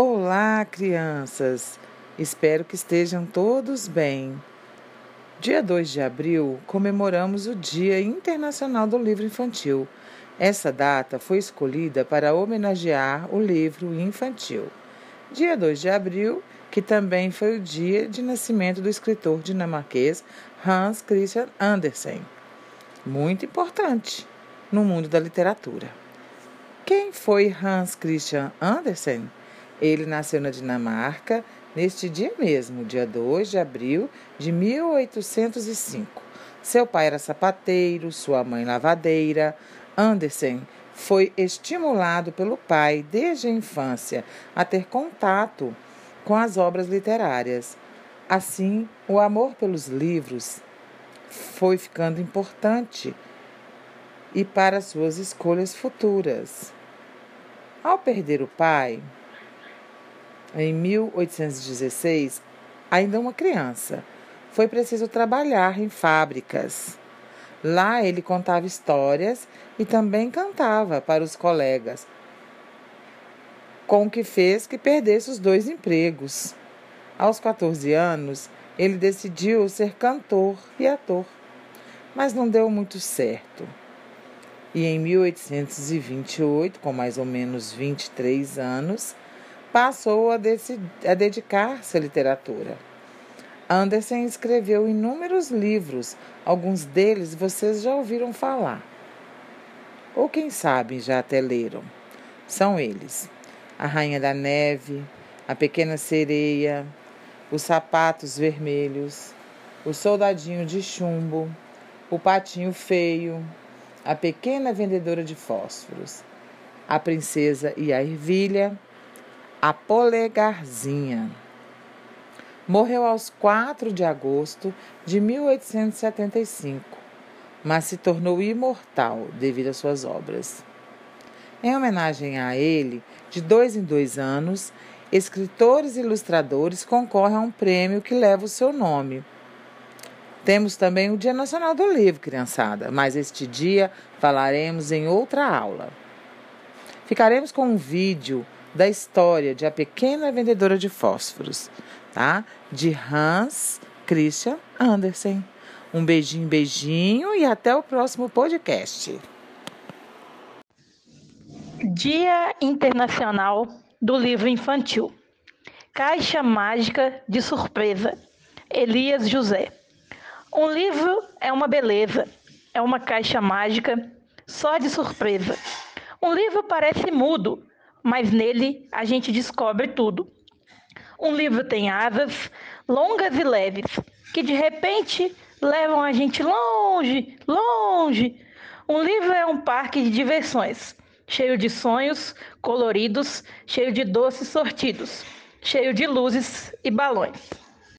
Olá, crianças! Espero que estejam todos bem. Dia 2 de abril comemoramos o Dia Internacional do Livro Infantil. Essa data foi escolhida para homenagear o livro infantil. Dia 2 de abril, que também foi o dia de nascimento do escritor dinamarquês Hans Christian Andersen. Muito importante no mundo da literatura. Quem foi Hans Christian Andersen? Ele nasceu na Dinamarca neste dia mesmo, dia 2 de abril de 1805. Seu pai era sapateiro, sua mãe lavadeira. Andersen foi estimulado pelo pai desde a infância a ter contato com as obras literárias. Assim, o amor pelos livros foi ficando importante e para suas escolhas futuras. Ao perder o pai, em 1816, ainda uma criança, foi preciso trabalhar em fábricas. Lá ele contava histórias e também cantava para os colegas, com o que fez que perdesse os dois empregos. Aos 14 anos, ele decidiu ser cantor e ator, mas não deu muito certo. E em 1828, com mais ou menos 23 anos, passou a, a dedicar-se à literatura. Anderson escreveu inúmeros livros, alguns deles vocês já ouviram falar. Ou quem sabe já até leram. São eles: A Rainha da Neve, A Pequena Sereia, Os Sapatos Vermelhos, O Soldadinho de Chumbo, O Patinho Feio, A Pequena Vendedora de Fósforos, A Princesa e a Ervilha a Polegarzinha. Morreu aos 4 de agosto de 1875, mas se tornou imortal devido às suas obras. Em homenagem a ele, de dois em dois anos, escritores e ilustradores concorrem a um prêmio que leva o seu nome. Temos também o Dia Nacional do Livro, criançada, mas este dia falaremos em outra aula. Ficaremos com um vídeo da história de A Pequena Vendedora de Fósforos, tá? De Hans Christian Andersen. Um beijinho, beijinho e até o próximo podcast. Dia Internacional do Livro Infantil. Caixa Mágica de Surpresa. Elias José. Um livro é uma beleza, é uma caixa mágica só de surpresa. Um livro parece mudo, mas nele a gente descobre tudo. Um livro tem asas longas e leves, que de repente levam a gente longe, longe. Um livro é um parque de diversões, cheio de sonhos coloridos, cheio de doces sortidos, cheio de luzes e balões.